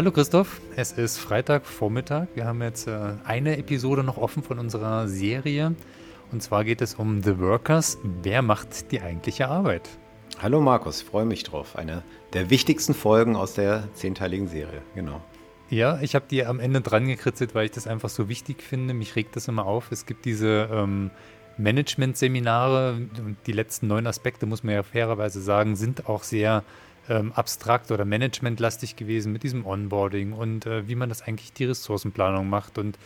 Hallo Christoph, es ist Freitagvormittag. Wir haben jetzt äh, eine Episode noch offen von unserer Serie. Und zwar geht es um The Workers. Wer macht die eigentliche Arbeit? Hallo Markus, freue mich drauf. Eine der wichtigsten Folgen aus der zehnteiligen Serie, genau. Ja, ich habe die am Ende dran gekritzelt, weil ich das einfach so wichtig finde. Mich regt das immer auf. Es gibt diese ähm, Management-Seminare. Die letzten neun Aspekte, muss man ja fairerweise sagen, sind auch sehr ähm, abstrakt oder managementlastig gewesen mit diesem Onboarding und äh, wie man das eigentlich die Ressourcenplanung macht. Und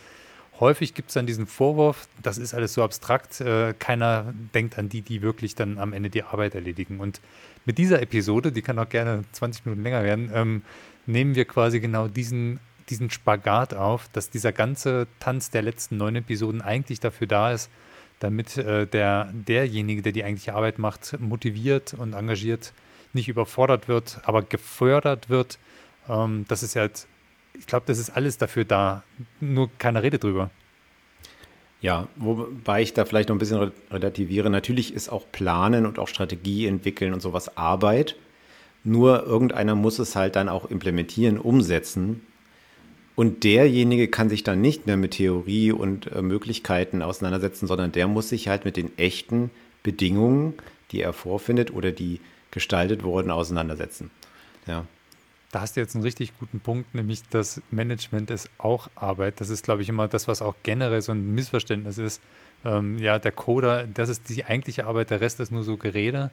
häufig gibt es dann diesen Vorwurf, das ist alles so abstrakt, äh, keiner denkt an die, die wirklich dann am Ende die Arbeit erledigen. Und mit dieser Episode, die kann auch gerne 20 Minuten länger werden, ähm, nehmen wir quasi genau diesen, diesen Spagat auf, dass dieser ganze Tanz der letzten neun Episoden eigentlich dafür da ist, damit äh, der, derjenige, der die eigentliche Arbeit macht, motiviert und engagiert nicht überfordert wird, aber gefördert wird. Ähm, das ist ja, halt, ich glaube, das ist alles dafür da, nur keine Rede drüber. Ja, wobei ich da vielleicht noch ein bisschen relativiere. Natürlich ist auch Planen und auch Strategie entwickeln und sowas Arbeit. Nur irgendeiner muss es halt dann auch implementieren, umsetzen. Und derjenige kann sich dann nicht mehr mit Theorie und äh, Möglichkeiten auseinandersetzen, sondern der muss sich halt mit den echten Bedingungen, die er vorfindet oder die gestaltet wurden, auseinandersetzen. Ja. Da hast du jetzt einen richtig guten Punkt, nämlich das Management ist auch Arbeit. Das ist, glaube ich, immer das, was auch generell so ein Missverständnis ist. Ähm, ja, der Coder, das ist die eigentliche Arbeit, der Rest ist nur so Gerede.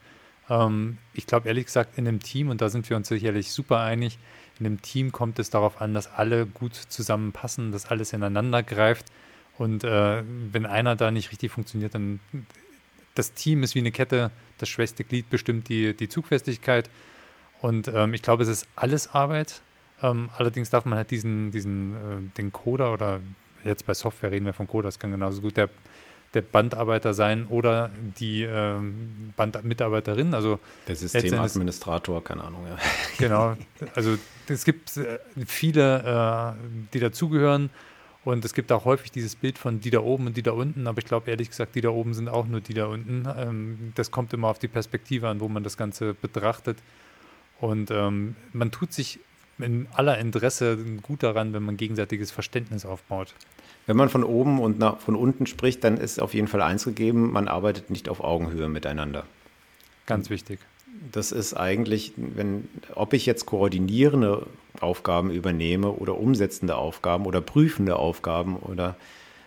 Ähm, ich glaube, ehrlich gesagt, in einem Team, und da sind wir uns sicherlich super einig, in einem Team kommt es darauf an, dass alle gut zusammenpassen, dass alles ineinander greift. Und äh, wenn einer da nicht richtig funktioniert, dann das Team ist wie eine Kette, das schwächste Glied bestimmt die, die Zugfestigkeit. Und ähm, ich glaube, es ist alles Arbeit. Ähm, allerdings darf man halt diesen, diesen äh, den Coder oder jetzt bei Software reden wir von Coder, das kann genauso gut der, der Bandarbeiter sein oder die ähm, Bandmitarbeiterin. Also der Systemadministrator, keine Ahnung. Ja. Genau. Also es gibt äh, viele, äh, die dazugehören. Und es gibt auch häufig dieses Bild von die da oben und die da unten, aber ich glaube ehrlich gesagt, die da oben sind auch nur die da unten. Ähm, das kommt immer auf die Perspektive an, wo man das Ganze betrachtet. Und ähm, man tut sich in aller Interesse gut daran, wenn man gegenseitiges Verständnis aufbaut. Wenn man von oben und nach, von unten spricht, dann ist auf jeden Fall eins gegeben, man arbeitet nicht auf Augenhöhe miteinander. Ganz wichtig das ist eigentlich, wenn, ob ich jetzt koordinierende Aufgaben übernehme oder umsetzende Aufgaben oder prüfende Aufgaben oder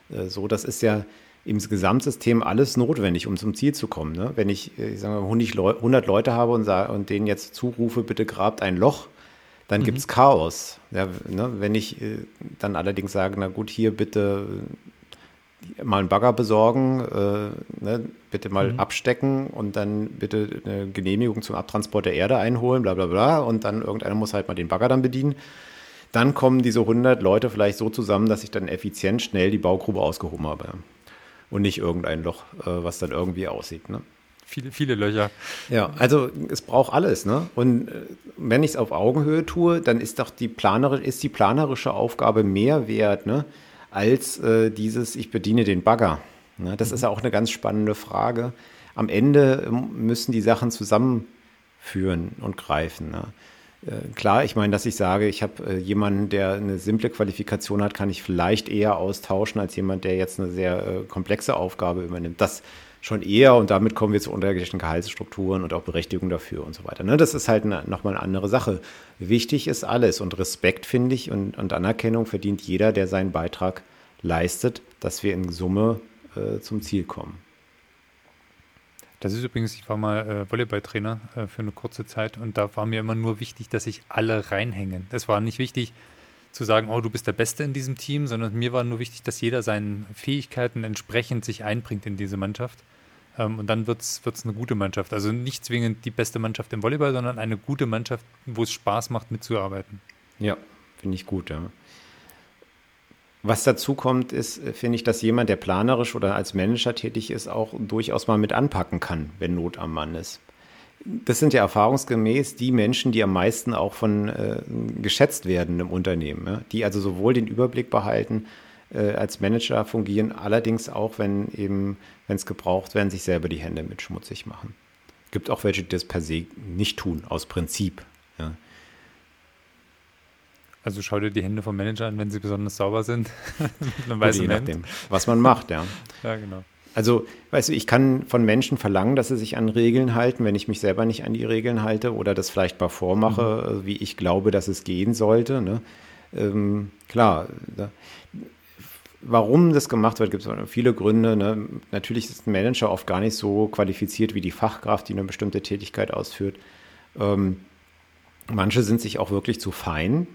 äh, so, das ist ja im Gesamtsystem alles notwendig, um zum Ziel zu kommen. Ne? Wenn ich, äh, ich sage mal, 100 Leute habe und, sage, und denen jetzt zurufe, bitte grabt ein Loch, dann mhm. gibt es Chaos. Ja, ne? Wenn ich äh, dann allerdings sage, na gut, hier bitte mal einen Bagger besorgen, äh, ne, bitte mal mhm. abstecken und dann bitte eine Genehmigung zum Abtransport der Erde einholen, bla bla bla. Und dann irgendeiner muss halt mal den Bagger dann bedienen. Dann kommen diese 100 Leute vielleicht so zusammen, dass ich dann effizient schnell die Baugrube ausgehoben habe. Und nicht irgendein Loch, äh, was dann irgendwie aussieht. Ne? Viele, viele Löcher. Ja, also es braucht alles. Ne? Und äh, wenn ich es auf Augenhöhe tue, dann ist doch die, planere, ist die planerische Aufgabe mehr wert. Ne? Als äh, dieses, ich bediene den Bagger. Ne, das mhm. ist ja auch eine ganz spannende Frage. Am Ende ähm, müssen die Sachen zusammenführen und greifen. Ne? Äh, klar, ich meine, dass ich sage, ich habe äh, jemanden, der eine simple Qualifikation hat, kann ich vielleicht eher austauschen als jemand, der jetzt eine sehr äh, komplexe Aufgabe übernimmt. Das schon eher und damit kommen wir zu unterschiedlichen Gehaltsstrukturen und auch Berechtigung dafür und so weiter. Ne? Das ist halt nochmal eine andere Sache. Wichtig ist alles und Respekt, finde ich, und, und, Anerkennung verdient jeder, der seinen Beitrag leistet, dass wir in Summe äh, zum Ziel kommen. Das ist übrigens, ich war mal äh, Volleyballtrainer äh, für eine kurze Zeit und da war mir immer nur wichtig, dass sich alle reinhängen. Es war nicht wichtig zu sagen, oh, du bist der Beste in diesem Team, sondern mir war nur wichtig, dass jeder seinen Fähigkeiten entsprechend sich einbringt in diese Mannschaft. Ähm, und dann wird es eine gute Mannschaft. Also nicht zwingend die beste Mannschaft im Volleyball, sondern eine gute Mannschaft, wo es Spaß macht, mitzuarbeiten. Ja, finde ich gut, ja. Was dazu kommt, ist, äh, finde ich, dass jemand, der planerisch oder als Manager tätig ist, auch durchaus mal mit anpacken kann, wenn Not am Mann ist. Das sind ja erfahrungsgemäß die Menschen, die am meisten auch von äh, geschätzt werden im Unternehmen, ja? die also sowohl den Überblick behalten, äh, als Manager fungieren, allerdings auch, wenn eben, wenn es gebraucht werden, sich selber die Hände mit schmutzig machen. Es gibt auch welche, die das per se nicht tun, aus Prinzip. Also schau dir die Hände vom Manager an, wenn sie besonders sauber sind. Dann weiß je nachdem, was man macht, ja. ja, genau. Also, weißt du, ich kann von Menschen verlangen, dass sie sich an Regeln halten, wenn ich mich selber nicht an die Regeln halte oder das vielleicht mal vormache, mhm. wie ich glaube, dass es gehen sollte. Ne? Ähm, klar, da, warum das gemacht wird, gibt es viele Gründe. Ne? Natürlich ist ein Manager oft gar nicht so qualifiziert wie die Fachkraft, die eine bestimmte Tätigkeit ausführt. Ähm, manche sind sich auch wirklich zu fein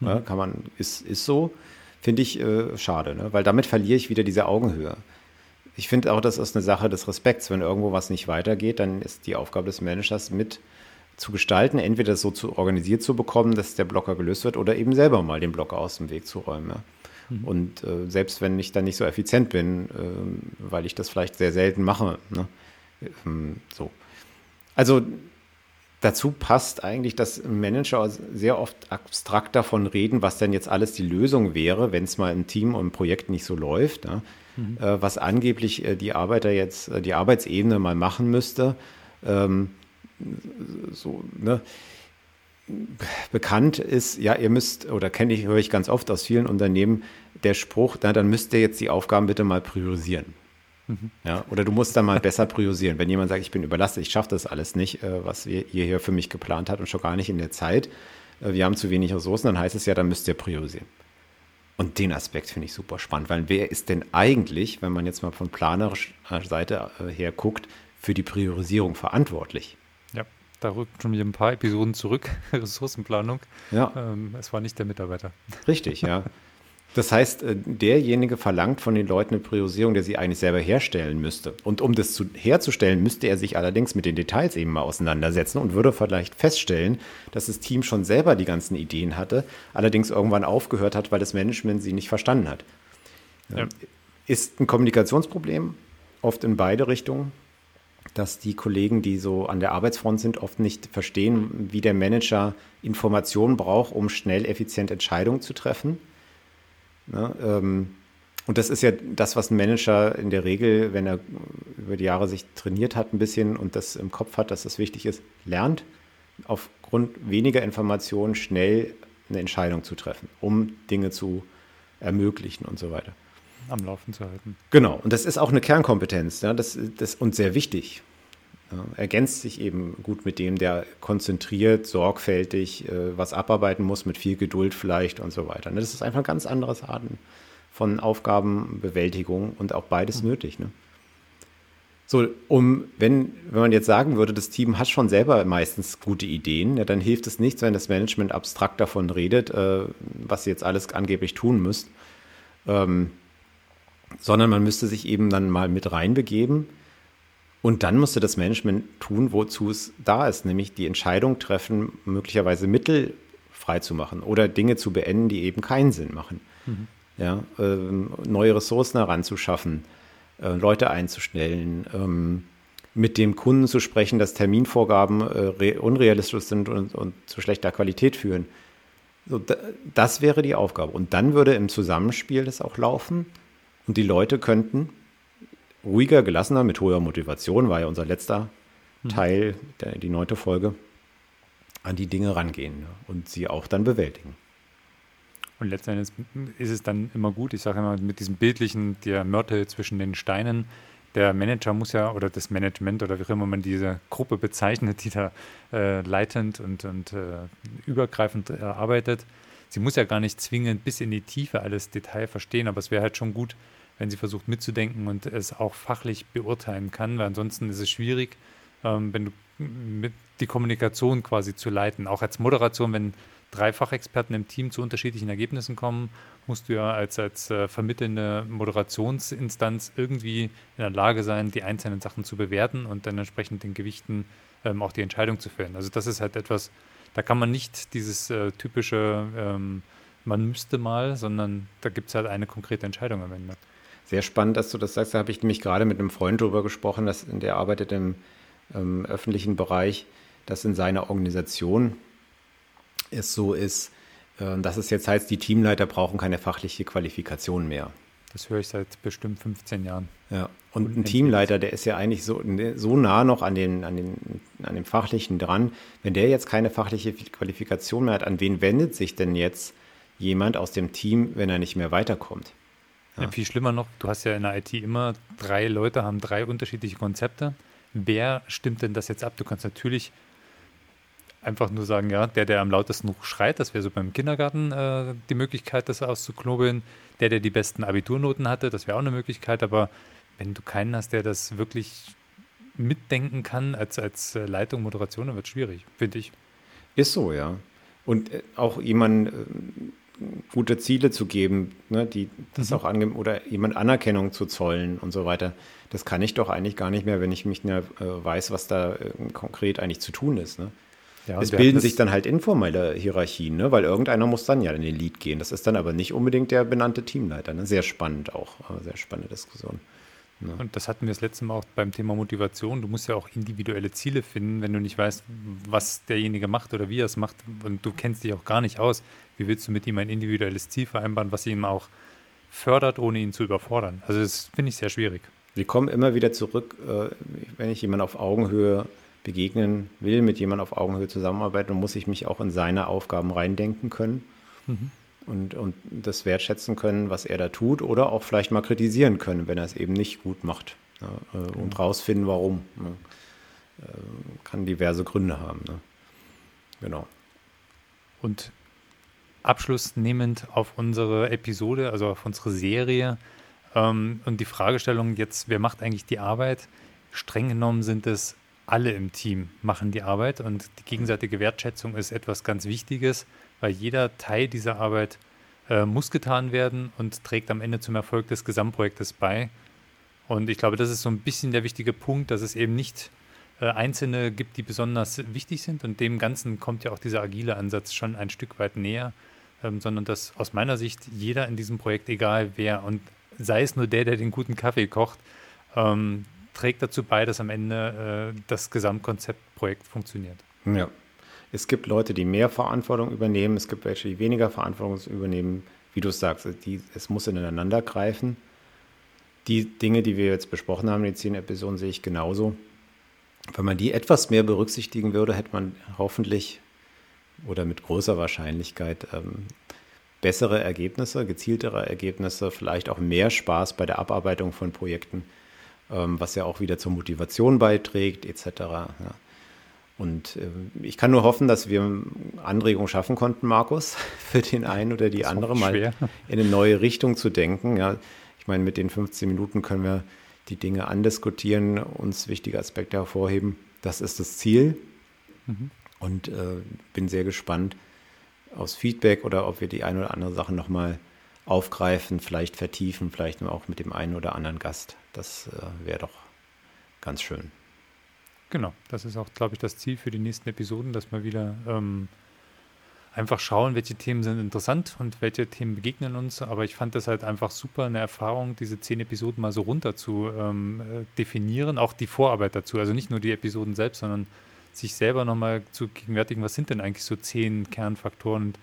Ne? Kann man, ist, ist so, finde ich äh, schade, ne? weil damit verliere ich wieder diese Augenhöhe. Ich finde auch, das ist eine Sache des Respekts. Wenn irgendwo was nicht weitergeht, dann ist die Aufgabe des Managers mit zu gestalten, entweder so zu organisiert zu bekommen, dass der Blocker gelöst wird, oder eben selber mal den Blocker aus dem Weg zu räumen. Mhm. Und äh, selbst wenn ich dann nicht so effizient bin, äh, weil ich das vielleicht sehr selten mache. Ne? Ähm, so. Also Dazu passt eigentlich, dass Manager sehr oft abstrakt davon reden, was denn jetzt alles die Lösung wäre, wenn es mal im Team und im Projekt nicht so läuft. Ja? Mhm. Äh, was angeblich äh, die Arbeiter jetzt, äh, die Arbeitsebene mal machen müsste. Ähm, so, ne? Bekannt ist, ja, ihr müsst, oder kenne ich, höre ich ganz oft aus vielen Unternehmen, der Spruch, na, dann müsst ihr jetzt die Aufgaben bitte mal priorisieren. Mhm. Ja, oder du musst dann mal besser priorisieren. Wenn jemand sagt, ich bin überlastet, ich schaffe das alles nicht, äh, was ihr hier für mich geplant hat und schon gar nicht in der Zeit, äh, wir haben zu wenig Ressourcen, dann heißt es ja, dann müsst ihr priorisieren. Und den Aspekt finde ich super spannend, weil wer ist denn eigentlich, wenn man jetzt mal von planerischer Seite äh, her guckt, für die Priorisierung verantwortlich? Ja, da rückt schon wieder ein paar Episoden zurück, Ressourcenplanung. Ja. Ähm, es war nicht der Mitarbeiter. Richtig, ja. Das heißt, äh, derjenige verlangt von den Leuten eine Priorisierung, der sie eigentlich selber herstellen müsste. Und um das zu, herzustellen, müsste er sich allerdings mit den Details eben mal auseinandersetzen und würde vielleicht feststellen, dass das Team schon selber die ganzen Ideen hatte, allerdings irgendwann aufgehört hat, weil das Management sie nicht verstanden hat. Ja. Ist ein Kommunikationsproblem, oft in beide Richtungen, dass die Kollegen, die so an der Arbeitsfront sind, oft nicht verstehen, wie der Manager Informationen braucht, um schnell effizient Entscheidungen zu treffen Ne? Ähm, und das ist ja das, was ein Manager in der Regel, wenn er über die Jahre sich trainiert hat, ein bisschen und das im Kopf hat, dass das wichtig ist, lernt, aufgrund weniger Informationen schnell eine Entscheidung zu treffen, um Dinge zu ermöglichen und so weiter. Am Laufen zu halten. Genau, und das ist auch eine Kernkompetenz, ja, das, das und sehr wichtig. Ergänzt sich eben gut mit dem, der konzentriert, sorgfältig äh, was abarbeiten muss, mit viel Geduld vielleicht und so weiter. Das ist einfach ein ganz anderes Arten von Aufgabenbewältigung und auch beides mhm. nötig. Ne? So, um, wenn, wenn man jetzt sagen würde, das Team hat schon selber meistens gute Ideen, ja, dann hilft es nichts, wenn das Management abstrakt davon redet, äh, was sie jetzt alles angeblich tun müsst, ähm, sondern man müsste sich eben dann mal mit reinbegeben und dann musste das Management tun, wozu es da ist, nämlich die Entscheidung treffen, möglicherweise Mittel freizumachen oder Dinge zu beenden, die eben keinen Sinn machen. Mhm. Ja, äh, neue Ressourcen heranzuschaffen, äh, Leute einzustellen, ähm, mit dem Kunden zu sprechen, dass Terminvorgaben äh, unrealistisch sind und, und, zu schlechter Qualität führen. So, das wäre die Aufgabe. Und dann würde im Zusammenspiel das auch laufen und die Leute könnten ruhiger, gelassener, mit hoher Motivation, war ja unser letzter hm. Teil, der, die neunte Folge, an die Dinge rangehen und sie auch dann bewältigen. Und letztendlich ist es dann immer gut, ich sage immer mit diesem bildlichen, der Mörtel zwischen den Steinen, der Manager muss ja, oder das Management oder wie auch immer man diese Gruppe bezeichnet, die da äh, leitend und, und äh, übergreifend arbeitet, sie muss ja gar nicht zwingend bis in die Tiefe alles Detail verstehen, aber es wäre halt schon gut, wenn sie versucht mitzudenken und es auch fachlich beurteilen kann, weil ansonsten ist es schwierig, ähm, wenn du mit die Kommunikation quasi zu leiten. Auch als Moderation, wenn drei Fachexperten im Team zu unterschiedlichen Ergebnissen kommen, musst du ja als, als äh, vermittelnde Moderationsinstanz irgendwie in der Lage sein, die einzelnen Sachen zu bewerten und dann entsprechend den Gewichten ähm, auch die Entscheidung zu fällen. Also das ist halt etwas, da kann man nicht dieses äh, typische ähm, man müsste mal, sondern da gibt es halt eine konkrete Entscheidung am Ende. Sehr spannend, dass du das sagst. Da habe ich nämlich gerade mit einem Freund darüber gesprochen, dass, der arbeitet im ähm, öffentlichen Bereich, dass in seiner Organisation es so ist, äh, dass es jetzt heißt, die Teamleiter brauchen keine fachliche Qualifikation mehr. Das höre ich seit bestimmt 15 Jahren. Ja, und ein Teamleiter, der ist ja eigentlich so, ne, so nah noch an, den, an, den, an dem Fachlichen dran. Wenn der jetzt keine fachliche Qualifikation mehr hat, an wen wendet sich denn jetzt jemand aus dem Team, wenn er nicht mehr weiterkommt? Ja. Ja, viel schlimmer noch, du hast ja in der IT immer drei Leute, haben drei unterschiedliche Konzepte. Wer stimmt denn das jetzt ab? Du kannst natürlich einfach nur sagen, ja, der, der am lautesten schreit, das wäre so beim Kindergarten äh, die Möglichkeit, das auszuknobeln. Der, der die besten Abiturnoten hatte, das wäre auch eine Möglichkeit, aber wenn du keinen hast, der das wirklich mitdenken kann als, als äh, Leitung, Moderation, dann wird es schwierig, finde ich. Ist so, ja. Und äh, auch jemand äh, gute Ziele zu geben, ne, die das mhm. auch angeben oder jemand Anerkennung zu zollen und so weiter. Das kann ich doch eigentlich gar nicht mehr, wenn ich mich ne, weiß, was da äh, konkret eigentlich zu tun ist. Ne? Ja, es bilden sich dann halt informelle Hierarchien, ne? weil irgendeiner muss dann ja in den Lead gehen. Das ist dann aber nicht unbedingt der benannte Teamleiter. Ne? Sehr spannend auch, sehr spannende Diskussion. Ne? Und das hatten wir das letzte Mal auch beim Thema Motivation. Du musst ja auch individuelle Ziele finden, wenn du nicht weißt, was derjenige macht oder wie er es macht und du kennst dich auch gar nicht aus. Wie willst du mit ihm ein individuelles Ziel vereinbaren, was ihn auch fördert, ohne ihn zu überfordern? Also das finde ich sehr schwierig. Wir kommen immer wieder zurück, äh, wenn ich jemand auf Augenhöhe begegnen will, mit jemandem auf Augenhöhe zusammenarbeiten, muss ich mich auch in seine Aufgaben reindenken können mhm. Und, und das wertschätzen können, was er da tut oder auch vielleicht mal kritisieren können, wenn er es eben nicht gut macht ja, äh, und mhm. rausfinden, warum. Ne? Kann diverse Gründe haben. Ne? Genau. Und abschlussnehmend auf unsere Episode, also auf unsere Serie ähm, und die Fragestellung jetzt, wer macht eigentlich die Arbeit? Streng genommen sind es alle im Team machen die Arbeit und die gegenseitige Wertschätzung ist etwas ganz Wichtiges, weil jeder Teil dieser Arbeit äh, muss getan werden und trägt am Ende zum Erfolg des Gesamtprojektes bei. Und ich glaube, das ist so ein bisschen der wichtige Punkt, dass es eben nicht äh, Einzelne gibt, die besonders wichtig sind und dem Ganzen kommt ja auch dieser agile Ansatz schon ein Stück weit näher, ähm, sondern dass aus meiner Sicht jeder in diesem Projekt, egal wer und sei es nur der, der den guten Kaffee kocht, ähm, trägt dazu bei, dass am Ende äh, das Gesamtkonzeptprojekt funktioniert. Ja. Es gibt Leute, die mehr Verantwortung übernehmen, es gibt welche, die weniger Verantwortung übernehmen. Wie du es sagst, die, es muss ineinander greifen. Die Dinge, die wir jetzt besprochen haben den zehn Episoden, sehe ich genauso. Wenn man die etwas mehr berücksichtigen würde, hätte man hoffentlich oder mit großer Wahrscheinlichkeit ähm, bessere Ergebnisse, gezieltere Ergebnisse, vielleicht auch mehr Spaß bei der Abarbeitung von Projekten was ja auch wieder zur Motivation beiträgt, etc. Ja. Und äh, ich kann nur hoffen, dass wir Anregungen schaffen konnten, Markus, für den einen oder die andere mal in eine neue Richtung zu denken. Ja. Ich meine, mit den 15 Minuten können wir die Dinge andiskutieren, uns wichtige Aspekte hervorheben. Das ist das Ziel. Mhm. Und äh, bin sehr gespannt aufs Feedback oder ob wir die eine oder andere Sache nochmal aufgreifen, vielleicht vertiefen, vielleicht auch mit dem einen oder anderen Gast. Das äh, wäre doch ganz schön. Genau, das ist auch, glaube ich, das Ziel für die nächsten Episoden, dass wir wieder ähm, einfach schauen, welche Themen sind interessant und welche Themen begegnen uns. Aber ich fand das halt einfach super, eine Erfahrung, diese zehn Episoden mal so runter zu ähm, äh, definieren, auch die Vorarbeit dazu. Also nicht nur die Episoden selbst, sondern sich selber nochmal zu gegenwärtigen, was sind denn eigentlich so zehn Kernfaktoren? Und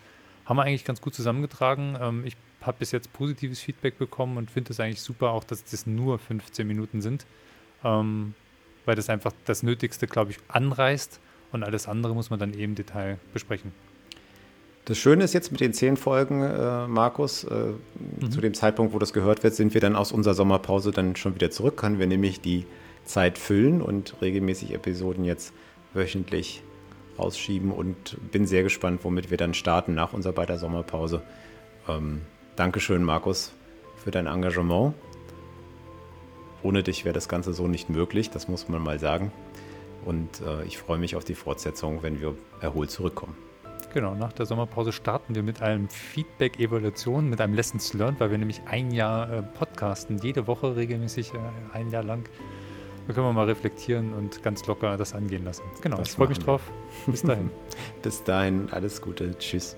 haben wir eigentlich ganz gut zusammengetragen. Ähm, ich habe bis jetzt positives Feedback bekommen und finde es eigentlich super, auch dass das nur 15 Minuten sind, ähm, weil das einfach das Nötigste, glaube ich, anreißt und alles andere muss man dann eben im Detail besprechen. Das Schöne ist jetzt mit den zehn Folgen, äh, Markus, äh, mhm. zu dem Zeitpunkt, wo das gehört wird, sind wir dann aus unserer Sommerpause dann schon wieder zurück, können wir nämlich die Zeit füllen und regelmäßig Episoden jetzt wöchentlich rausschieben und bin sehr gespannt, womit wir dann starten nach unserer beider Sommerpause. Ähm, Dankeschön, Markus, für dein Engagement. Ohne dich wäre das Ganze so nicht möglich, das muss man mal sagen. Und äh, ich freue mich auf die Fortsetzung, wenn wir erholt zurückkommen. Genau, nach der Sommerpause starten wir mit einem Feedback-Evaluation, mit einem Lessons Learned, weil wir nämlich ein Jahr äh, podcasten, jede Woche regelmäßig, äh, ein Jahr lang. Da können wir mal reflektieren und ganz locker das angehen lassen. Genau, das ich freue mich drauf. Bis dahin. Bis dahin, alles Gute. Tschüss.